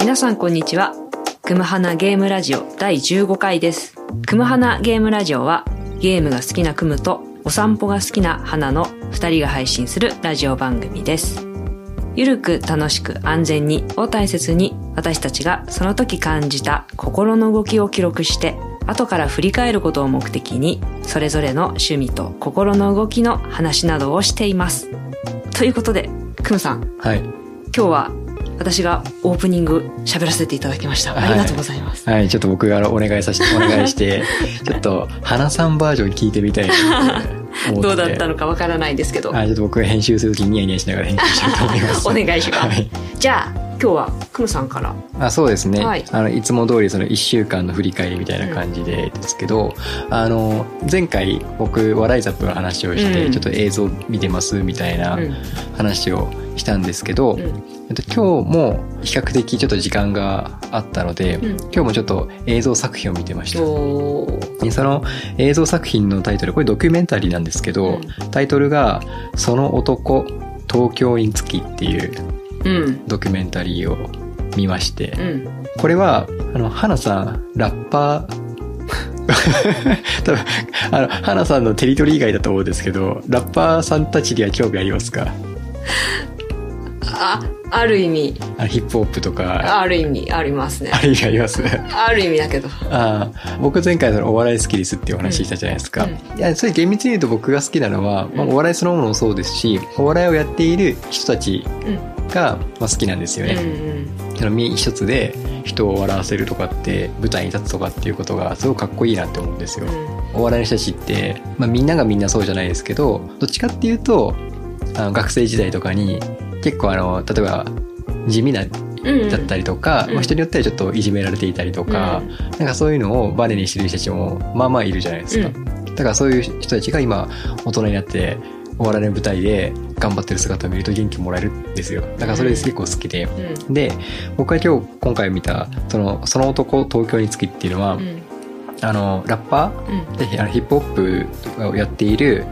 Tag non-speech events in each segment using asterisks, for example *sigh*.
皆さんこんにちは。くむはなゲームラジオ第15回です。くむはなゲームラジオはゲームが好きなくむとお散歩が好きな花の2人が配信するラジオ番組です。ゆるく楽しく安全にを大切に私たちがその時感じた心の動きを記録して後から振り返ることを目的にそれぞれの趣味と心の動きの話などをしています。ということで、くむさん、はい。今日は私がオープニング喋らせていただきました。ありがとうございます。はい、ちょっと僕がお願いさせて、*laughs* お願いして、ちょっと、花さんバージョン聞いてみたい。どうだったのかわからないですけど。はい、ちょっと僕が編集するときにニヤニヤしながら編集したいと思います。*laughs* お願いしますはい。じゃあ、今日はくむさんから。あそうですね、はいい、あのいつも通りその1週間の振り返りみたいな感じでですけど、あの前回僕笑いザップの話をして、うんちょっと映像見てますみたいなうん話をしたんですけど、うんえっと今日も比較的ちょっと時間があったので、うん今日もちょっと映像作品を見てました。その映像作品のタイトルこれドキュメンタリーなんですけど、タイトルが「その男東京につき」っていううん。ドキュメンタリーを見まして、うん。これは、あの、花さん、ラッパー、*laughs* 多分、あの、花さんのテリトリー以外だと思うんですけど、ラッパーさんたちには興味ありますか？あ、ある意味、あのヒップホップとか、ある意味ありますねあ。る意味ありますある意味だけど。ああ僕前回そのお笑い好きですっていうお話したじゃないですか。うんいや、それ厳密に言うと僕が好きなのは、まあ、うんお笑いそのものもそうですし、お笑いをやっている人たちうん。が、まあ、好きなんですようんね。その身一つで人を笑わせるとかって、舞台に立つとかっていうことがすごくかっこいいなって思うんですよ。お笑いの人たちって、まあ、みんながみんなそうじゃないですけどどっちかっていうとあの学生時代とかに結構あの例えば地味なうん。だったりとか、うんまあ、人によってはちょっといじめられていたりとか、なんかそういうのをバネにしてる人たちもまあまあいるじゃないですか、うだからそういう人たちが今大人になってお笑いの舞台で頑張ってる姿を見ると元気もらえるんですよだからそれ結構好きで、うん。で僕が今日今回見たその「その男東京につき」っていうのは、うん。あのラッパーうん。ヒップホップをやっている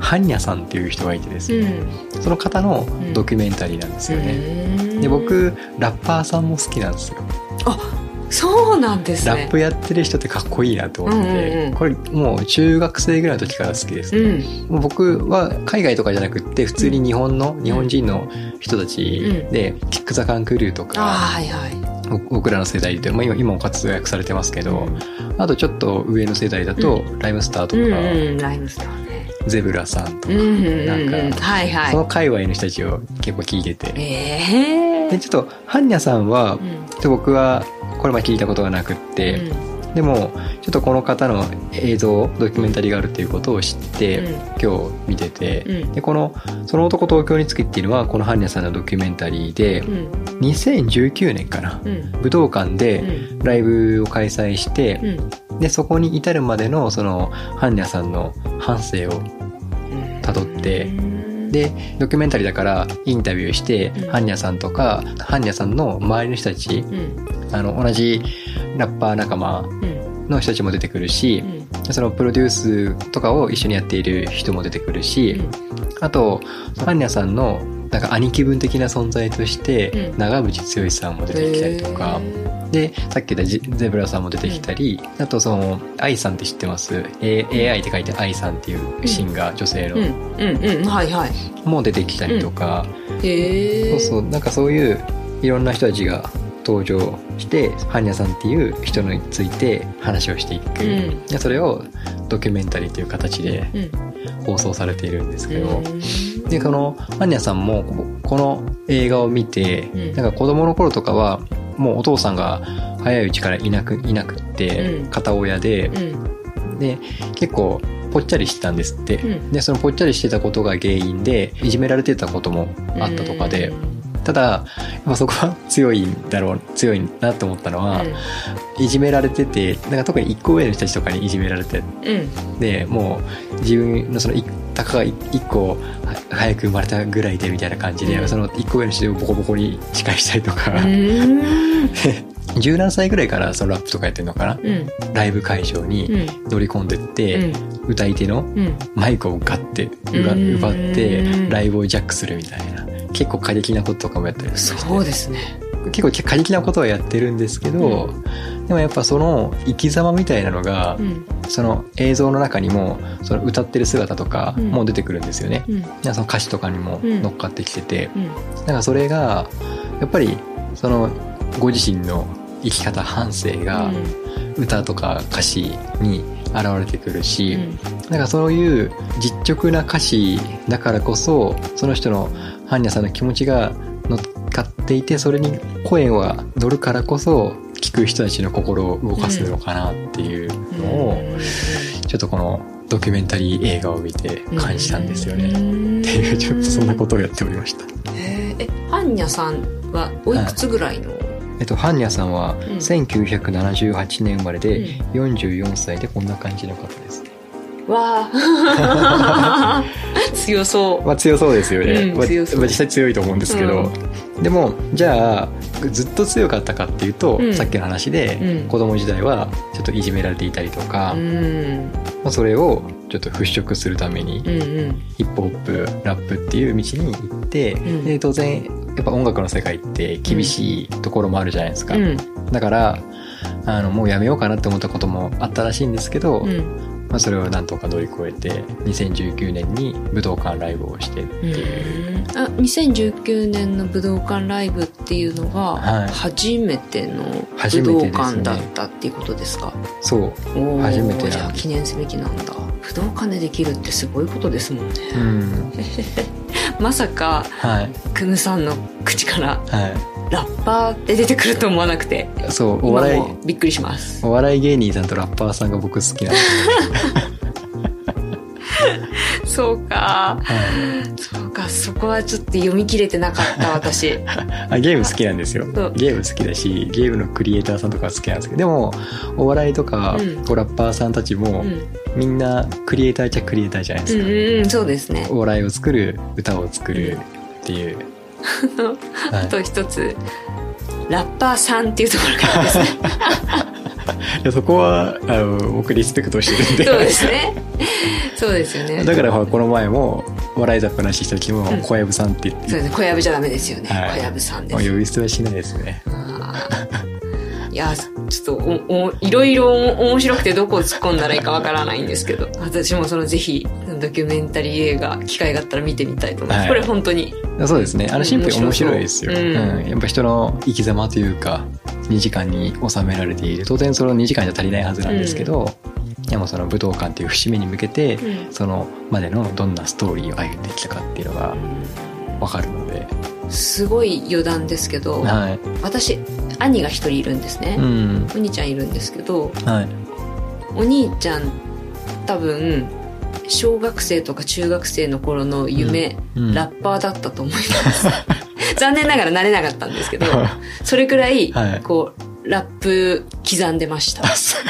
ハンニャさんっていう人がいてですね、うん。その方のドキュメンタリーなんですよね、うんで僕ラッパーさんも好きなんですよ。そうなんですね。ラップやってる人ってかっこいいなと思ってて、うんうんうん。これもう中学生ぐらいの時から好きです、うん。もう僕は海外とかじゃなくって普通に日本の、日本人の人たちで、キック・ザ・カン・クルーとああ、か、はいはい。僕僕らの世代で、まあ、今今も活躍されてますけど、あとちょっと上の世代だと、ライムスターとか、うんうん、ライムスターね。ゼブラさんとか、うんうんうん。なんかはいはい。その界隈の人たちを結構聞いてて、ええでちょっとハンニャさんは、うん僕はこれまで聞いたことがなくって、でもちょっとこの方の映像ドキュメンタリーがあるっていうことを知って、うん。今日見てて、うん。でこの「その男東京につき」っていうのはこのハンニャさんのドキュメンタリーで、うん。2019年かな、うん。武道館でうん。ライブを開催してう、ん。でそこに至るまでのそのハンニャさんの半生を辿ってでドキュメンタリーだからインタビューして、うん。ハンニャさんとかハンニャさんの周りの人たちうん。あの同じラッパー仲間うんの人たちも出てくるしう、ん。そのプロデュースとかを一緒にやっている人も出てくるし、あとハンニャさんのなんか兄貴分的な存在として、うん。長渕剛さんも出てきたりとか、でさっき言ったジゼブラさんも出てきたり、あとその愛さんって知ってます？A- AI って書いて愛さんっていうシンガー、女性の、うん。うん。うん。はいはい。も出てきたりとか、へえそうそう。なんかそういういろんな人たちが登場してハンニャさんっていう人について話をしていく、うん。でそれをドキュメンタリーという形でうん。放送されているんですけど、うんでこのハンニャさんもここの映画を見て、うん。なんか子供の頃とかはもうお父さんが早いうちからいなくいなくって、うん。片親で。う、ん。で結構ぽっちゃりしてたんですって、うん。でそのぽっちゃりしてたことが原因でいじめられてたこともあったとかで、うんただやそこは *laughs* 強いんだろう強いなって思ったのは、いじめられててなんか特に1個上の人たちとかにいじめられてうん。でもう自分のそのいたかが1個は早く生まれたぐらいでみたいな感じで、うん。その1個上の人をボコボコに仕返したりとか、うん。*laughs* 十何歳ぐらいからそのラップとかやってるのかな、うん。ライブ会場にうん。乗り込んでって、歌い手のうん。マイクをガッて奪ってライブをジャックするみたいな結構過激なこととかもやったりそうですね。結構過激なことはやってるんですけど、でもやっぱその生き様みたいなのが、うん。その映像の中にもその歌ってる姿とかうん。も出てくるんですよね、うん。その歌詞とかにもうん。乗っかってきてて、うん。なんかそれがやっぱりそのご自身の生き方反省が歌とか歌詞に現れてくるし、なんかそういう実直な歌詞だからこそその人の般若さんの気持ちが乗っかっていてそれに声は乗るからこそ聞く人たちの心を動かすのかなっていうのを、ちょっとこのドキュメンタリー映画を見て感じたんですよね。っていうちょっとそんなことをやっておりました。えハンニャさんはおいくつぐらいの、えっと、ハンニャさんはん1978年生まれで44歳でこんな感じの方です。わあ *laughs* 強そう。まあ強そうですよね。まあう。んまあ実際強いと思うんですけど。でも、じゃあ、ずっと強かったかっていうと、うん。さっきの話で、うん。子供時代はちょっといじめられていたりとか、うん。まあ、それをちょっと払拭するために、うんうん。ヒップホップ、ラップっていう道に行って、ん。で当然、やっぱ音楽の世界って厳しいところもあるじゃないですか。うん。だから、あの、もうやめようかなって思ったこともあったらしいんですけど、うんまあ、それをなんとか乗り越えて、2019年に武道館ライブをしてっていう。あ2019年の武道館ライブっていうのがはい。初めての武道館だったっていうことですか、そう。おー初めてじゃあ記念すべきなんだ武道館でできるってすごいことですもんねうん。*laughs* まさかはい。クムさんの口からはラッパーで出てくると思わなくてい。そう、お今笑い、もびっくりしますお笑い芸人さんとラッパーさんが僕好きなんです。*laughs* そうかはい。こはちょっと読み切れてなかった *laughs* 私。あゲーム好きなんですよ。ゲーム好きだし、ゲームのクリエイターさんとか好きなんですけど、でも、お笑いとか、うん。ラッパーさんたちも、うん。みんなクリエイターっちゃクリエイターじゃないですか。うんうんうんそうですね。お笑いを作る、歌を作るっていう。は *laughs* いあと一つ。ラッパーさんっていうところからですね *laughs* *laughs* そこは、あの、僕リスペクトしてるんで。そうですね。そうですよね。だからこの前も笑いざっぱなしした時もうん。小籔さんって言って、そうですね。小籔じゃダメですよね、はい。小籔さんです。もう呼び捨てはしないですね。あーいやちょっとおおいろいろ面白くてどこを突っ込んだらいいかわからないんですけど。私もそのぜひドキュメンタリー映画機会があったら見てみたいと思います、はい。これ本当に。そうですね。あのシンプルに面白いですよ、面白そううん。やっぱ人の生き様というか2時間に収められている。当然その2時間じゃ足りないはずなんですけど、でもその武道館っていう節目に向けて、うん。そのまでのどんなストーリーを歩んできたかっていうのがわかるので、すごい余談ですけど、はい。私兄が一人いるんですね、うん。お兄ちゃんいるんですけどはい。お兄ちゃん多分小学生とか中学生の頃の夢、うん。うん。ラッパーだったと思います。*laughs* 残念ながらなれなかったんですけどそれくらい、はい。こうラップ刻んでました。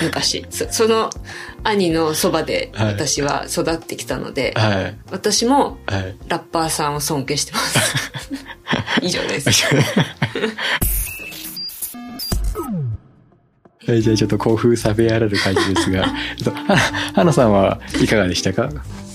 昔。そその兄のそばではい。私は育ってきたので、はい。私もはい。ラッパーさんを尊敬してます。*laughs* 以上です。*laughs* はい、じゃあちょっと興奮冷めやられる感じですが、*laughs* えっと、は花さんはいかがでしたか？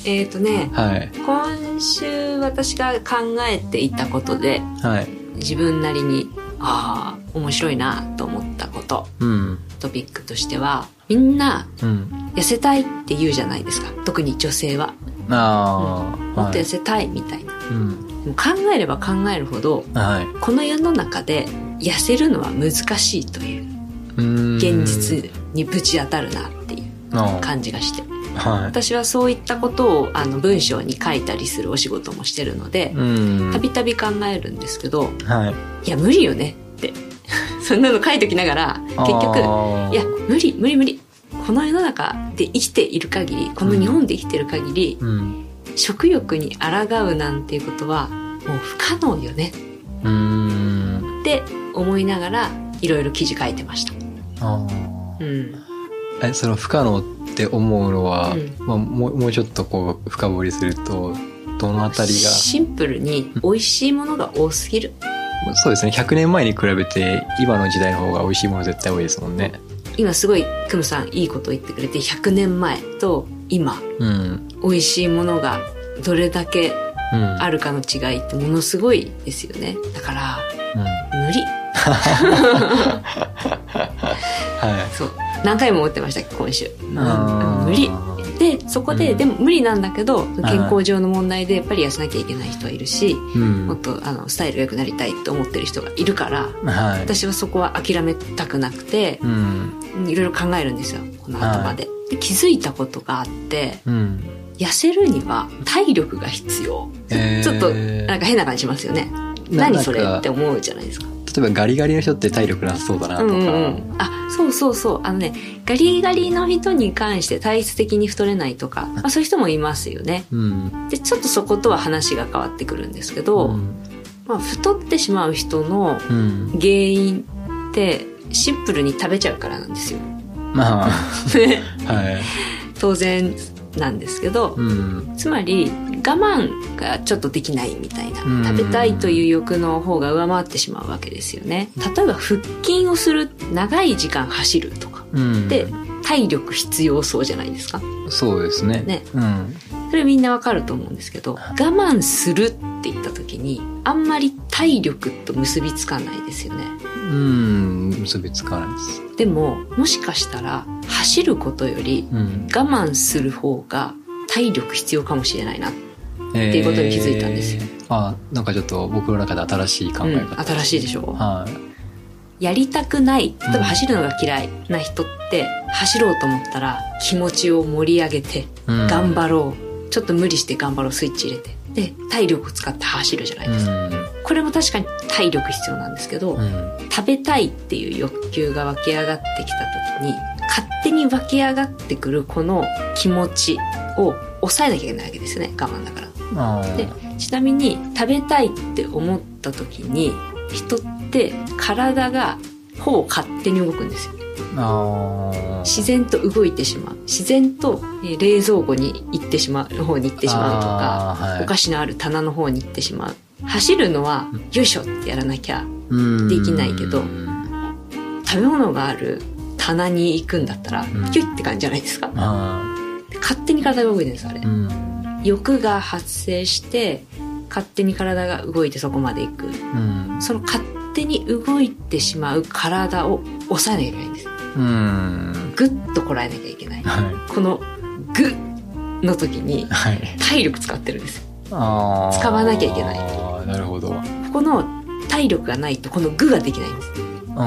えっとねはい。今週私が考えていたことではい。自分なりにああ面白いなと思ったこと。うん。トピックとしてはみんなうん。痩せたいって言うじゃないですか。特に女性は。ああ、もっと痩せたいみたいな、うん。でも考えれば考えるほどはい。この世の中で痩せるのは難しいという。現実にぶち当たるなっていうあ感じがして。あはい。私はそういったことをあの文章に書いたりするお仕事もしてるのでうん。たびたび考えるんですけどはい。いや無理よねって *laughs* そんなの書いときながら結局いや無理無理無理この世の中で生きている限りこの日本で生きてる限り、うん。食欲に抗うなんていうことはもう不可能よね。って思いながらいろいろ記事書いてました。あうん、あ。え、その不可能って思うのは、うん。まあ、もう、もうちょっとこう、深掘りすると、どのあたりが、シンプルに美味しいものが多すぎる。そうですね。100年前に比べて、今の時代の方が美味しいもの絶対多いですもんね。今すごいクムさんいいこと言ってくれて100年前と今。うん。美味しいものがどれだけうん。あるかの違いってものすごいですよね。だからうん。無理。*laughs* はそう何回も思ってました今週。いうん無理。でそこで、うん。でも無理なんだけど健康上の問題でやっぱり痩せなきゃいけない人はいるし、うん。もっとあのスタイルが良くなりたいと思ってる人がいるからはい。私はそこは諦めたくなくてうん。いろいろ考えるんですよこの後まで,、で気づいたことがあってうん。痩せるには体力が必要、えー。ちょっとなんか変な感じしますよね。な何それって思うじゃないですか。例えばガリガリの人って体力なさそうだなとか、うんうんうん、あそうそうそう。あのねガリガリの人に関して体質的に太れないとか、まあ、そういう人もいますよね。うん。でちょっとそことは話が変わってくるんですけど、うん。まあ、太ってしまう人のうん。原因ってシンプルに食べちゃうからなんですよ。まあ。*laughs* ね。はい。当然なんですけど、うん。つまり我慢がちょっとできないみたいな。うん。食べたいという欲の方が上回ってしまうわけですよね。例えば腹筋をする長い時間走るとか。うん。で体力必要そうじゃないですか。そうですね。ね。うん。それみんなわかると思うんですけど我慢するって言った時にあんまり体力と結びつかないですよね。うん。結びつかないです。でももしかしたら走ることよりうん。我慢する方が体力必要かもしれないな、っていうことに気づいたんですよ。あなんかちょっと僕の中で新しい考えうん方、新しいでしょ？はい。やりたくない例えうんば走るのが嫌いな人って走ろうと思ったら気持ちを盛り上げてうん。頑張ろう。ちょっと無理して頑張ろうスイッチ入れて。で体力を使って走るじゃないですか、これも確かに体力必要なんですけど、うんうん。食べたいっていう欲求が湧き上がってきた時に勝手に湧き上がってくるこの気持ちを抑えなきゃいけないわけですよね我慢だからでちなみに食べたいって思った時に人って体がほぼ勝手に動くんですよ。自然と動いてしまう。自然とえー冷蔵庫に行ってしまうの方に行ってしまうとかはい。お菓子のある棚の方に行ってしまう。走るのはよいしょってやらなきゃうん。できないけどうん食べ物がある棚に行くんだったらん。ヒュッって感じじゃないですか。あ勝手に体が動いてるんですあれ欲が発生して勝手に体が動いてそこまで行く。うん。その勝手に動いてしまう体を抑えなきゃいけないんです。うん。グッとこらえなきゃいけない。はい。このグッの時にはい。体力使ってるんです。よあー。使わなきゃいけない。なるほど。ここの体力がないとこのグができないんです。う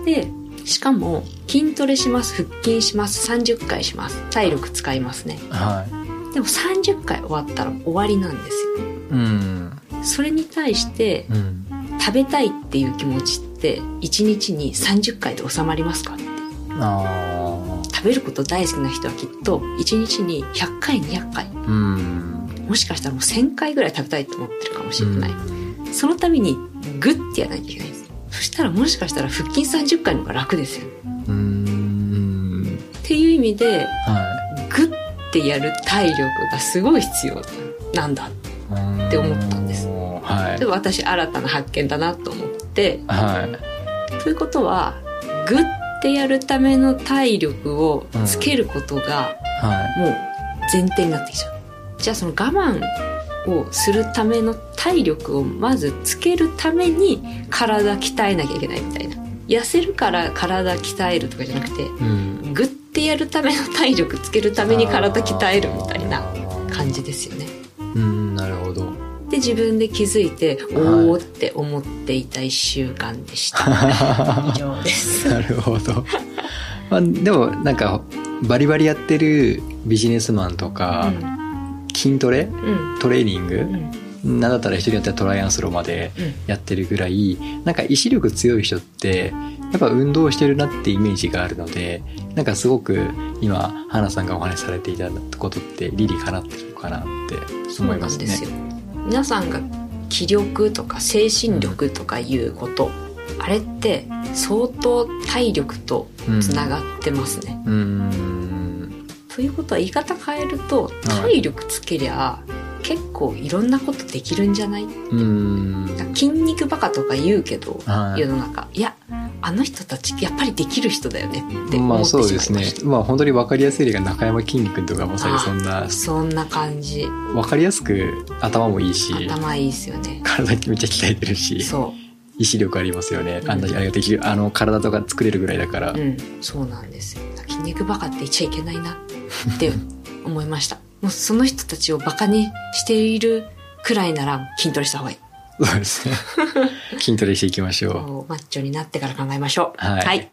ん。でしかも筋トレします腹筋します30回します体力使いますね。はいでも30回終わったら終わりなんですよ。ねうん。それに対してうん。食べたいっていう気持ちって1日に30回で収まりますかって。あ食べること大好きな人はきっと1日に100回200回。ーうん。もしかしたらもう1000回ぐらい食べたいと思ってるかもしれない、うん。そのためにグッてやらなきゃいけない。んですそしたらもしかしたら腹筋30回の方が楽ですよ。うん。っていう意味ではグッてやる体力がすごい必要なんだいって思ったんです。はい。で私新たな発見だなと思って。はい。ということはグッてやるための体力をつけることがはもう前提になってきちゃう。じゃあその我慢をするための体力をまずつけるために体鍛えなきゃいけないみたいな。痩せるから体鍛えるとかじゃなくていうんグッてやるための体力つけるために体鍛えるみたいな感じですよね。うんなるほど。で自分で気づいておおって思っていた1週間でした。*laughs* 以上です。なるほど。まあ、でもなんかバリバリやってるビジネスマンとか、筋トレ？うん。トレーニング、うんなんだったら一人やったらトライアンスローまでうん。やってるぐらいなんか意志力強い人ってやっぱ運動してるなってイメージがあるのでなんかすごく今花さんがお話しされていたことって理にかなってるのかなって思いますね。すよ。皆さんが気力とか精神力とかいうこと、あれって相当体力とつながってますね、うーん。ということは言い方変えると体力つけりゃ結構いろんなことできるんじゃない、筋肉バカとか言うけど、はい。世の中。いやあの人たちやっぱりできる人だよねってまあそうですね。まあ本当に分かりやすい例が中山きんに君とかまさにそんな。そんな感じ。分かりやすく頭もいいし。頭いいですよね。体めっちゃ鍛えてるし。そ意志力ありますよね。うん。あんなあれができるあの体とか作れるぐらいだから、ううん。そうなんですよ。筋肉バカって言っちゃいけないなって思いました *laughs* もうその人たちをバカにしているくらいなら筋トレした方がいい。そうですね。*laughs* 筋トレしていきましょう。マッチョになってから考えましょう。はい。はい、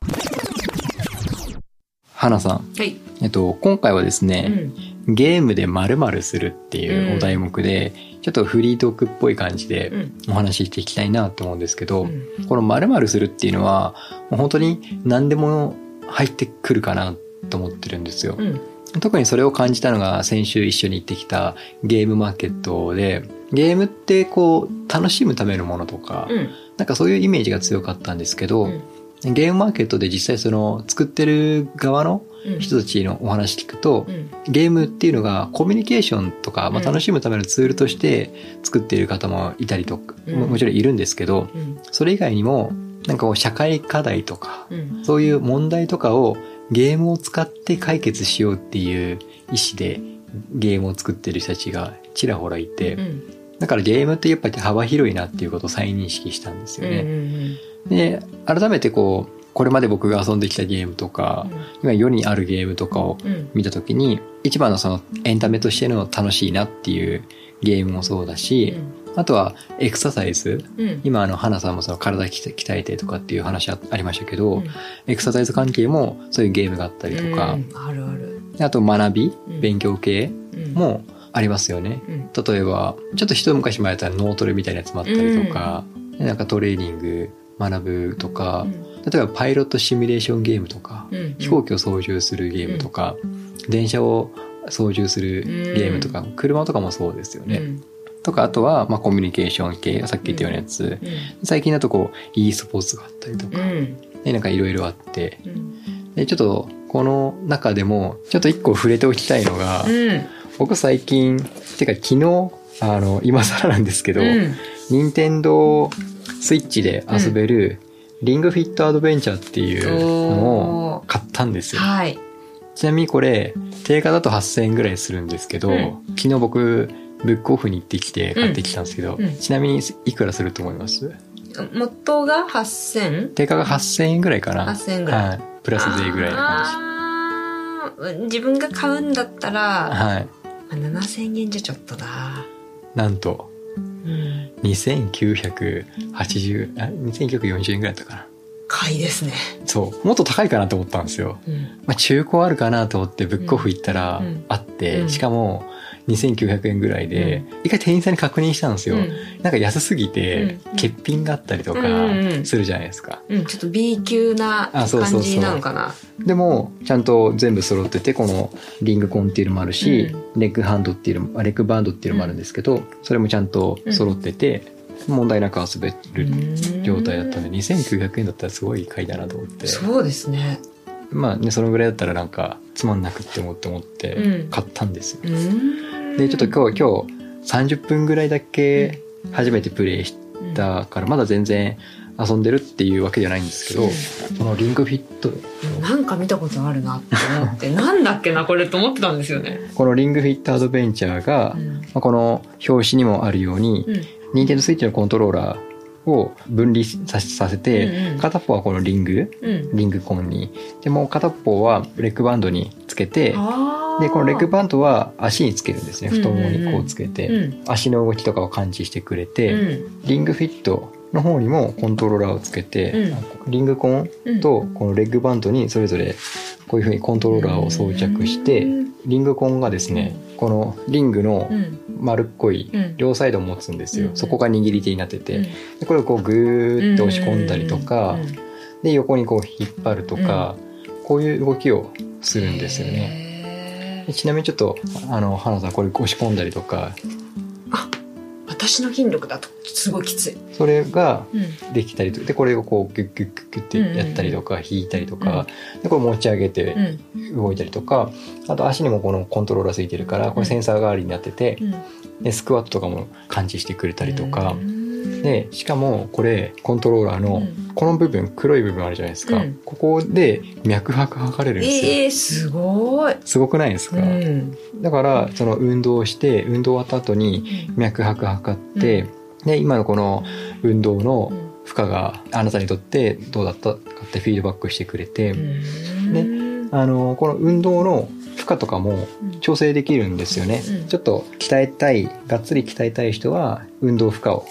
花さん。はい。えっと今回はですうね、ん。ゲームで〇〇するっていうお題目で、ちょっとフリートークっぽい感じでうん。お話ししていきたいなと思うんですけど、うん。この〇〇するっていうのはもう本当に何でも入ってくるかなと思ってるんですよ。うん特にそれを感じたのが先週一緒に行ってきたゲームマーケットでゲームってこう楽しむためのものとか、うん。なんかそういうイメージが強かったんですけど、うん。ゲームマーケットで実際その作ってる側のうん。人たちのお話聞くと、うん。ゲームっていうのがコミュニケーションとか、まあ、うん。楽しむためのツールとして作っている方もいたりとか、うん。ももちろんいるんですけどうん。それ以外にもなんかこう社会課題とかうん。そういう問題とかをゲームを使って解決しようっていう意思でゲームを作ってる人たちがちらほらいて、うん。だからゲームってやっぱり幅広いなっていうことを再認識したんですようんうね。ん。で改めてこうこれまで僕が遊んできたゲームとか、今世にあるゲームとかをうん。見た時に一番のそのエンタメとしての楽しいなっていうゲームもそうだし、あとはエクササイズ。うん。今あの花さんもその体鍛鍛えてとかっていう話あありましたけど、うん。エクササイズ関係もそういうゲームがあったりとか、うん。あるある。あと学び、うん。勉強系うん。もありますよね。うん。例えばちょっと一昔前やったら脳トレみたいなやつもあったりとか、なんかトレーニング学ぶとか、例えばパイロットシミュレーションゲームとか、うん。飛行機を操縦するゲームとか、電車を操縦するゲームとか、車とかもそうですよね。うんとかあとは、まあ、コミュニケーション系さっき言ったようなやつ、最近だとこう e スポーツがあったりとか、うん。でなんかいろいろあって。うん。でちょっとこの中でもちょっと一個触れておきたいのが、うん。僕最近てか昨日あの今更なんですけど、うん。任天堂スイッチで遊べる、リングフィットアドベンチャーっていうのを買ったんですよ。はい。ちなみにこれ、定価だと8000円ぐらいするんですけど、うん。昨日僕、ブックオフに行ってきて買ってきたんですけど、うんうんちなみにいくらすると思います？元が 8000? 定価が8000円ぐらいかな。8000円ぐらいはい。プラス税ぐらいの感あー自分が買うんだったじ。ら、はい。まあ、7000円じゃちょっとだなんと、うん2980、あ、2940円ぐらいだったかな。買いですねそう。もっと高いかなと思ったんですよ。うんまあ、中古あるかなと思ってブックオフ行ったらうんあって、うんしかも2900円ぐらいで、一回店員さんに確認したんですよ。なんか安すぎて、うん。欠品があったりとかするじゃないですか。うん、ちょっと B 級な感じなのかな。でも、ちゃんと全部揃ってて、このリングコンっていうのもあるし、レッグハンドっていうのも、あレッグバンドっていうのもあるんですけど、それもちゃんと揃ってて、問題なく遊べる状態だったんで、2900円だったらすごい買いだなと思って。そうですねまあね、そのぐらいだったらなんか、つまんなくって思って思ってうん、買ったんですよ。うん。で、ちょっと今日、今日30分ぐらいだけ初めてプレイしたから、まだ全然遊んでるっていうわけじゃないんですけど、このリングフィット、なんか見たことあるなって思って。*laughs* なんだっけなこれと思ってたんですよね。このリングフィットアドベンチャーが、うん。まあこの表紙にもあるように、うん。任天堂スイッチのコントローラーを分離ささせて、片っぽはこのリング、うん。リングコンに、でもう片っぽはレッグバンドにつけて、で、このレッグバンドは足につけるんですね。太ももにこうつけて、うん足の動きとかを感知してくれうて、ん。リングフィットの方にもコントローラーをつけて、リングコンうん。とこのレッグバンドにそれぞれこういうふうにコントローラーを装着して、うん。リングコンがですね、このリングのうん。丸っこいうん。両サイドを持つんですよ。うん。そこが握り手になってて、うん。でこれをこうグーって押し込んだりとか、うん。で横にこう引っ張るとか、こういう動きをするんですよね。ちなみにちょっとあの花さんこれ押し込んだりとか私の筋力だとすごいきつい、それがうん。できたりとでこれをこうギュッギュッギュッギュッってやったりとか引いたりとか、でこれ持ち上げてうん。動いたりとかあと足にもこのコントローラーついてるからこれセンサー代わりになっててうん。でスクワットとかも感知してくれたりとかうんでしかもこれコントローラーのうん。この部分黒い部分あるじゃないですか、うん。ここで脈拍測れるんですよ、えー、すごい。すごくないですか、うん。だからその運動をして運動終わった後に脈拍測って、で今のこの運動の負荷があなたにとってどうだったかってフィードバックしてくれて、うん。あのこの運動の負荷とかも調整できるんですよね、うん。ちょっと鍛えたいがっつり鍛えたい人は運動負荷を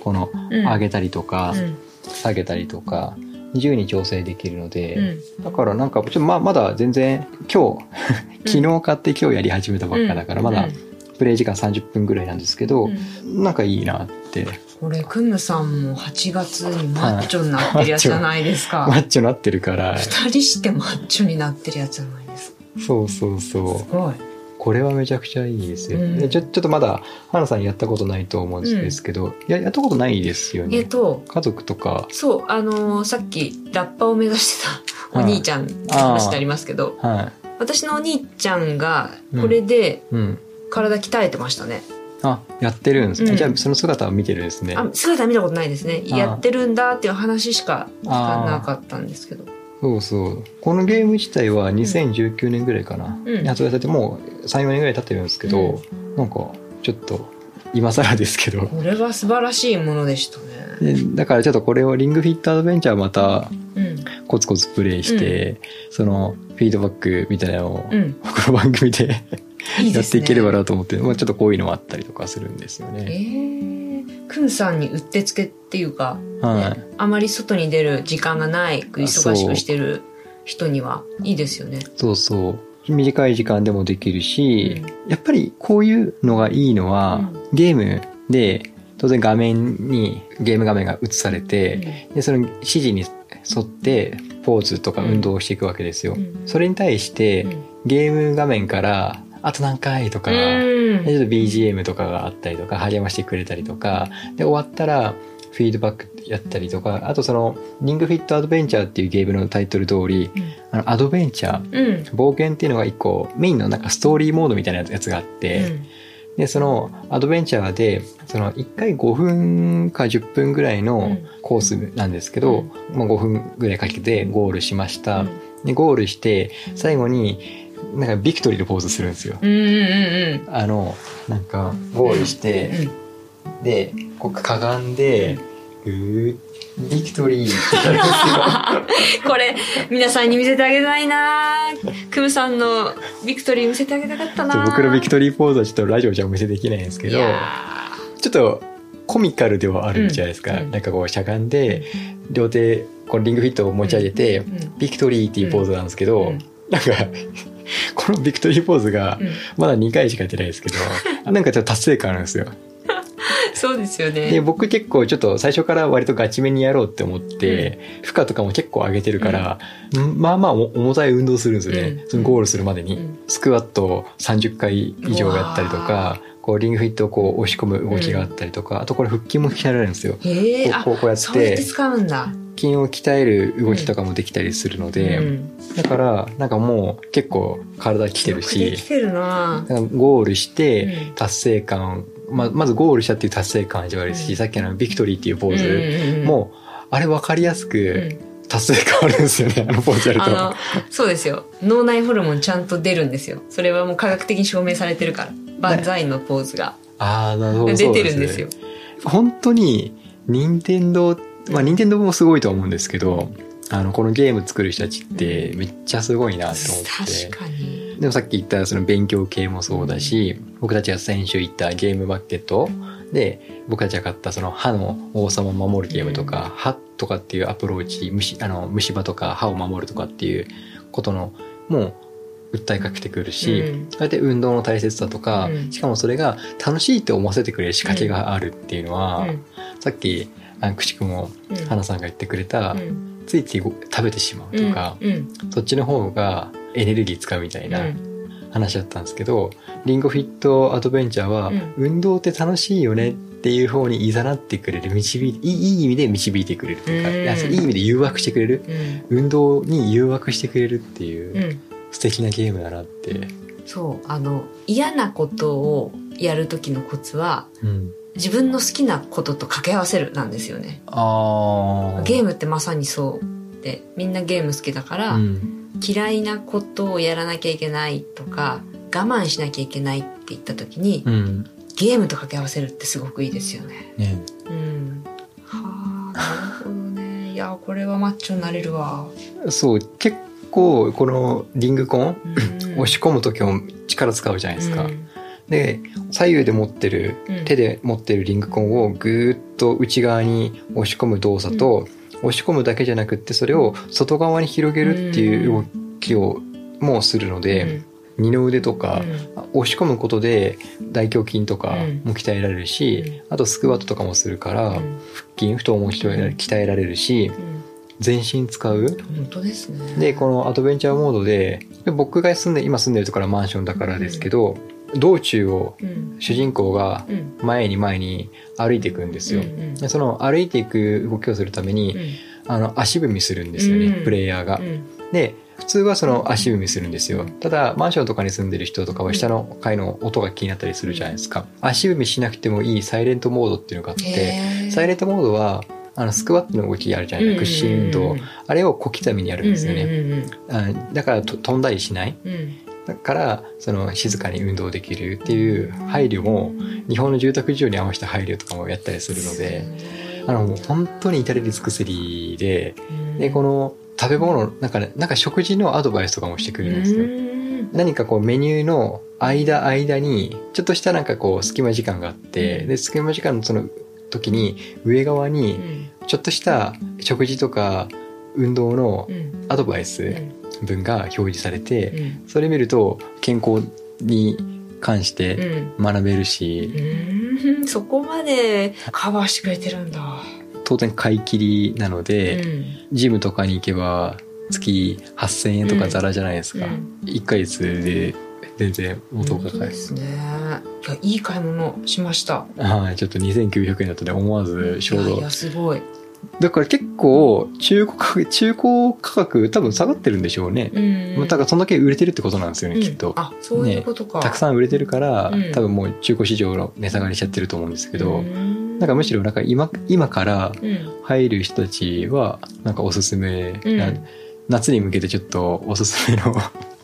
このうん。上げたりとかうん。下げたりとか自由に調整できるので、うん。だからなんかちょっとままだ全然今日 *laughs* 昨日買って今日やり始めたばっかだからまだプレイ時間30分ぐらいなんですけど、なんかいいなって。これクムさんも8月にマッチョになってるやつじゃないですか、マッチョなってるから。二人してマッチョになってるやつじゃないですか。そうそうそう。すごいこれはめちゃくちゃいいですよ、うん。でちょちょっとまだ花さんやったことないと思うんですけど、ややったことないですよね。えっと家族とか。そうあのーさっきラッパーを目指してたお兄ちゃんの話ってありますけどは私のお兄ちゃんがこれでいうん。体鍛えてましたね、あやってるんですね、うん。じゃあその姿を見てるんですね。あ姿見たことないですね。あやってるんだっていう話しか聞かなかったんですけどそうそう。このゲーム自体は2019年ぐらいかな、うん。に発売されてもう34年ぐらい経ってるんですけど、なんかちょっと今更ですけど。これは素晴らしいものでしたね。でだからちょっとこれをリングフィットアドベンチャーまたうん。コツコツプレイして、そのフィードバックみたいなのを、うん。この番組でやっていければなと思って、まあ、ちょっとこういうのもあったりとかするんですよえね。ー、クンさんにうってつけっていうか、はい。ねあまり外に出る時間がない忙しくしてる人にはいいですよね。そうそう。短い時間でもできるし、やっぱりこういうのがいいのは、ゲームで当然画面にゲーム画面が映されて、でその指示に沿ってポーズとか運動をしていくわけですよ。うん。それに対して、うん。ゲーム画面から「あと何回?」とか、ちょっと BGM とかがあったりとか励ましてくれたりとかで終わったらフィードバックやったりとかあとその「リングフィットアドベンチャー」っていうゲームのタイトル通りあのアドベンチャーうん。冒険っていうのが一個メインのなんかストーリーモードみたいなやつがあって、でそのアドベンチャーでその1回5分か10分ぐらいのコースなんですけど、まあ、5分ぐらいかけてゴールしました、でゴールして最後になんかビクトリーのポーズするんですよ。うんうんうんあのなんかゴールして、うん。でこうかがんで「うービクトリー」ってなるんですよ。*laughs* これ皆さんに見せてあげたいな。クムさんのビクトリー見せてあげたかったな。僕のビクトリーポーズはちょっとラジオじゃお見せできないんですけどちょっとコミカルではあるじゃないですか、うん。なんかこうしゃがんで両手このリングフィットを持ち上げて、うん。うん。ビクトリーっていうポーズなんですけど、うん。なんか *laughs* このビクトリーポーズがうん。まだ2回しかやってないですけど、*laughs* なんかちょっと達成感あるんですよ。そうですよね。で僕結構ちょっと最初から割とガチめにやろうって思って、負荷とかも結構上げてるから、ん。まあまあお重たい運動するんですよね、うん。そのゴールするまでに、うん。スクワットを30回以上やったりとかこうリングフィットをこう押し込む動きがあったりとか、あとこれ腹筋も鍛えられるんですよ。こうこうやって筋を鍛える動きとかもできたりするので、うん。だからなんかもう結構体きてるしきてるな。ゴールしてうん。達成感、ままずゴールしたっていう達成感味わえるし、うん。さっきのビクトリーっていうポーズ、うんうんうんもうあれ分かりやすうくん。達成感あるんですよね、*laughs* あのポーズやると。そうですよ。脳内ホルモンちゃんと出るんですよ。それはもう科学的に証明されてるから。万歳のポーズがああ、なるほど。出てるんですよ。本当に、任天堂まあ、任天堂もすごいとは思うんですけど、あの、このゲーム作る人たちってめっちゃすごいなと思って。確かに。でもさっき言ったその勉強系もそうだし、僕たちが先週行ったゲームマーケットで、僕たちが買ったその歯の王様を守るゲームとか、歯とかっていうアプローチ、虫、あの、虫歯とか歯を守るとかっていうことの、もう、訴えかけてくるし、うん。そうやって運動の大切さとか、うん。しかもそれが楽しいって思わせてくれる仕掛けがあるっていうのは、うん。さっき、あの、くしくも、うん。花さんが言ってくれた、うん。ついついご食べてしまうとか、うん。そっちの方がエネルギー使うみたいな、うん。話だったんですけど、リンゴフィットアドベンチャーは、うん。運動って楽しいよねっていう方に誘ってくれる、導いて、いいいい意味で導いてくれるとか、うん。いやそういい意味で誘惑してくれる、うん。運動に誘惑してくれるっていう、うん。素敵なゲームだなって。そうあの嫌なことをやる時のコツはうん。自分の好きなことと掛け合わせるなんですよねああ。ゲームってまさにそうでみんなゲーム好きだから、うん。嫌いなことをやらなきゃいけないとか我慢しなきゃいけないって言った時に、うん。ゲームと掛け合わせるってすごくいいですよねね。うんはあなるほどねいやこれはマッチョになれるわ、そう、結構、このリングコン、うん押し込む時も力使うじゃないですか。うんで、左右で持ってる、うん。手で持ってるリングコンをぐーっと内側に押し込む動作と、押し込むだけじゃなくってそれを外側に広げるっていう動きをもうするので、二の腕とか、押し込むことで大胸筋とかも鍛えられるし、あとスクワットとかもするから、うん。腹筋太もも鍛えられ鍛えられるしうん。全身使う。本当ですね。でこのアドベンチャーモードでで僕が住んで今住んでるところはマンションだからですけど、道中をうん。主人公がうん。前に前に歩いていくんですよ、うんうんでその歩いていく動きをするために、あの足踏みするんですよね、うん。プレイヤーが。う。ん。で普通はその足踏みするんですよ。ただマンションとかに住んでる人とかは下の階の音が気になったりするじゃないですか。足踏みしなくてもいいサイレントモードっていうのがあってサイレントモードはあのスクワットの動きあるじゃないですか。屈伸運動。あれを小刻みにやるんですよね。だからと飛んだりしない。うんだからその静かに運動できるっていう配慮も日本の住宅事情に合わせた配慮とかもやったりするのであのもう本当に至れり尽くせりででこの食べ物なんかねなんか食事のアドバイスとかもしてくるんですようん。何かこうメニューの間間にちょっとしたなんかこう隙間時間があってで隙間時間のその時に上側うにん。ちょっとした食事とか運動のうん。アドバイス文が表示されてうん。それ見ると健康に関しうてん。学べるしうん。そこまでカバーしてくれてるんだ。当然買い切りなのうでん。ジムとかに行けば月8,000円とかザラじゃないですか。うん。1ヶ月で全然元がかかるすね。いやいい買い物しました。はいちょっと2900円だったので思わず衝動。いやすごいだから結構中古価格中古価格多分下がってるんでしょうね、うん。だからそんだけ売れてるってことなんですよね、うん。きっと。あそういうことか。たくさん売れてるから、うん。多分もう中古市場の値下がりしちゃってると思うんですけど、うん。なんかむしろなんか今今からうん。入る人たちはなんかおすすめな、うん。夏に向けてちょっとおすすめの。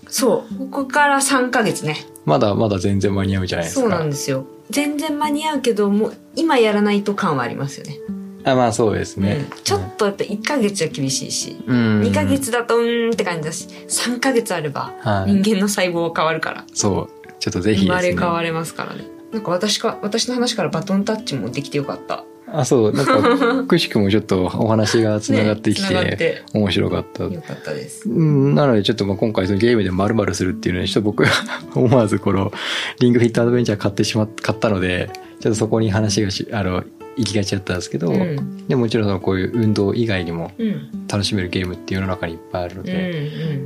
そう。ここから3ヶ月ね。まだまだ全然間に合うじゃないですそうなかんですよ。全然間に合うけどもう今やらないと感はありますよねあまあそうですね、うん。ちょっとやっぱ1ヶ月は厳しいし、うん。2ヶ月だとうーんって感じだし3ヶ月あればはい。人間の細胞は変わるから、そう。ちょっとぜひ生まれ変われますからね。なんか私か私の話からバトンタッチもできてよかった。あそう。なんかくしくもちょっとお話がつながってきねて, *laughs* 繋がって。面白かった。よかったです。うん、なのでちょっとまあ今回そのゲームで丸々するっていうので、ちょっと僕 *laughs* 思わずこのリングフィットアドベンチャー買ってしまっ、買ったので、ちょっとそこに話がし、あの、行きがちだったんですけど、うん。でもちろんそのこういう運動以外にもうん。楽しめるゲームって世の中にいっぱいあるのうんで、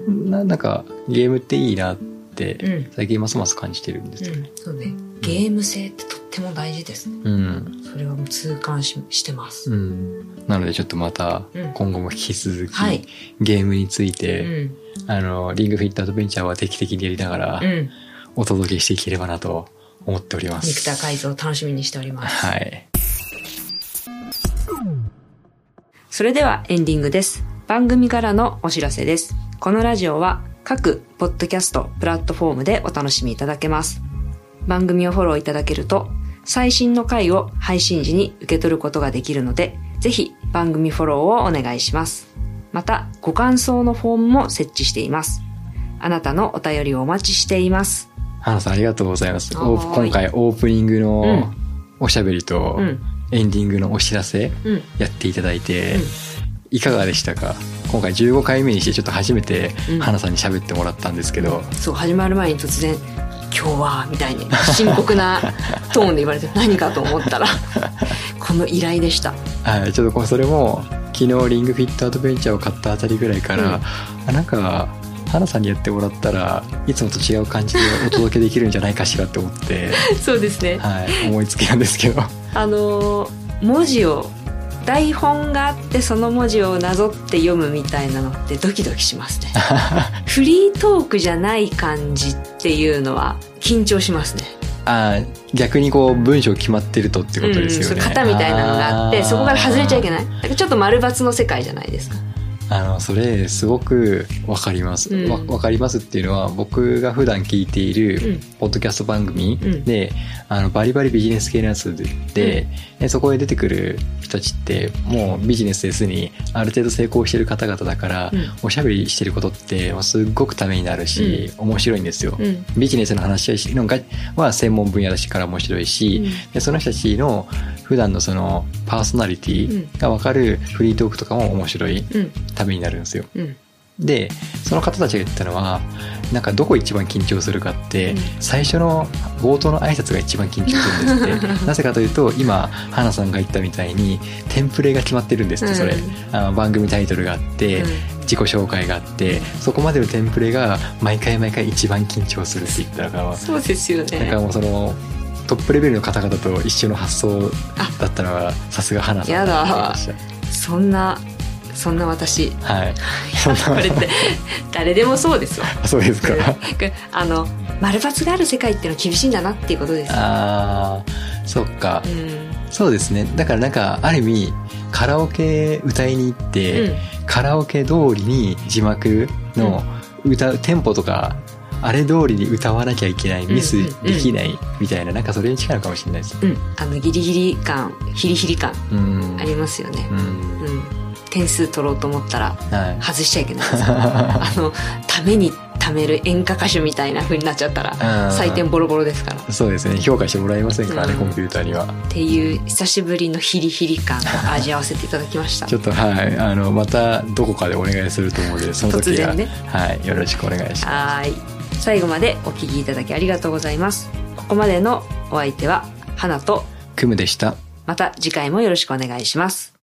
うん。ななんかゲームっていいなってうん。最近ますます感じてるんですよ。ね。そうね。ゲーム性ってとっても大事ですね。うん。それはもう痛感ししてます、うん。なのでちょっとまたうん。今後も引き続き、はい。ゲームについうて、ん。あの、リングフィットアドベンチャーは定期的にやりながら、うん。お届けしていければなと思っております。肉体改造楽しみにしております、はい。それではエンディングです。番組からのお知らせです。このラジオは各ポッドキャストプラットフォームでお楽しみいただけます。番組をフォローいただけると最新の回を配信時に受け取ることができるので、ぜひ番組フォローをお願いします。また、ご感想のフォームも設置しています。あなたのお便りをお待ちしています。花さんありがとうございます。今回オープニングうのんおしゃべりとうん。エンディングのお知らせうん。やっていただいてうん、いかがでしたか？今回15回目にしてちょっと初めてうん。花さんに喋ってもらったんですけど、そう、始まる前に突然、今日は、みたいに深刻なトーンで言われて *laughs* 何かと思ったら、*laughs* この依頼でした。はい、ちょっとそれも昨日リングフィットアドベンチャーを買ったあたりぐらいから、うん。あなんか花さんにやってもらったらいつもと違う感じでお届けできるんじゃないかしらって思って、*laughs* そうですね。はい、思いつきなんですけど。あのー文字を台本があってその文字をなぞって読むみたいなのってドキドキしますね。*laughs* フリートークじゃない感じっていうのは緊張しますね。ああ逆にこう文章決まってるとってことですよね、うん、型みたいなのがあってそこから外れちゃいけない。ちょっと丸抜の世界じゃないですかあのそれすごくわかります、うん。わわかりますっていうのは僕が普段聞いているうん。ポッドキャスト番組うん。で、あのバリバリビジネス系のやつでででそこへ出てくる人たちってもうビジネスですにある程度成功してる方々だから、うん。おしゃべりしてることってすっごくためになるし、面白いんですよ、うん。ビジネスの話のがは専門分野だしから面白いし、でその人たちの普段のそのパーソナリティが分かるフリートークとかも面白い。うんためになるんですよ。うん。でその方たちが言ったのはなんかどこ一番緊張するかって、うん。最初の冒頭の挨拶が一番緊張するんですって。*laughs* なぜかというと今花さんが言ったみたいにテンプレが決まってるんですってそれ、うんあの番組タイトルがあって、自己紹介があってそこまでのテンプレが毎回毎回一番緊張するって言ったからそうですよなんねかもうそのトップレベルの方々と一緒の発想あだったのがさすが花さんやだと思いましそんなそんな私。たはい。*laughs* これって誰でもそうですわ。*laughs* そうですか。あの丸抜がある世界っていうのは厳しいんだなっていうことです。あーそっか。うん。そうですね。だからなんかある意味カラオケ歌いに行って、うん。カラオケ通りに字幕の歌うテンポとかあれ通りに歌わなきゃいけないミスできないみたいななんかそれに近いのかもしれないです。うん。あのギリギリ感ヒリヒリ感うん。ありますよね。うん。うん点数取ろうと思ったらはい。外しちゃいけない。で *laughs* すあのために貯める演歌歌手みたいな風になっちゃったらうん。採点ボロボロですから。っそうですね。評価してもらえませんからね、うん。コンピューターには。ていう久しぶりのヒリヒリ感を *laughs* 味わわせていただきました。ちょっとはい。あのまたどこかでお願いすると思うのでその時は、ね。はい。よろしくお願いします。はーい。最後までお聞きいただきありがとうございます。ここまでのお相手は花とクムでした。また次回もよろしくお願いします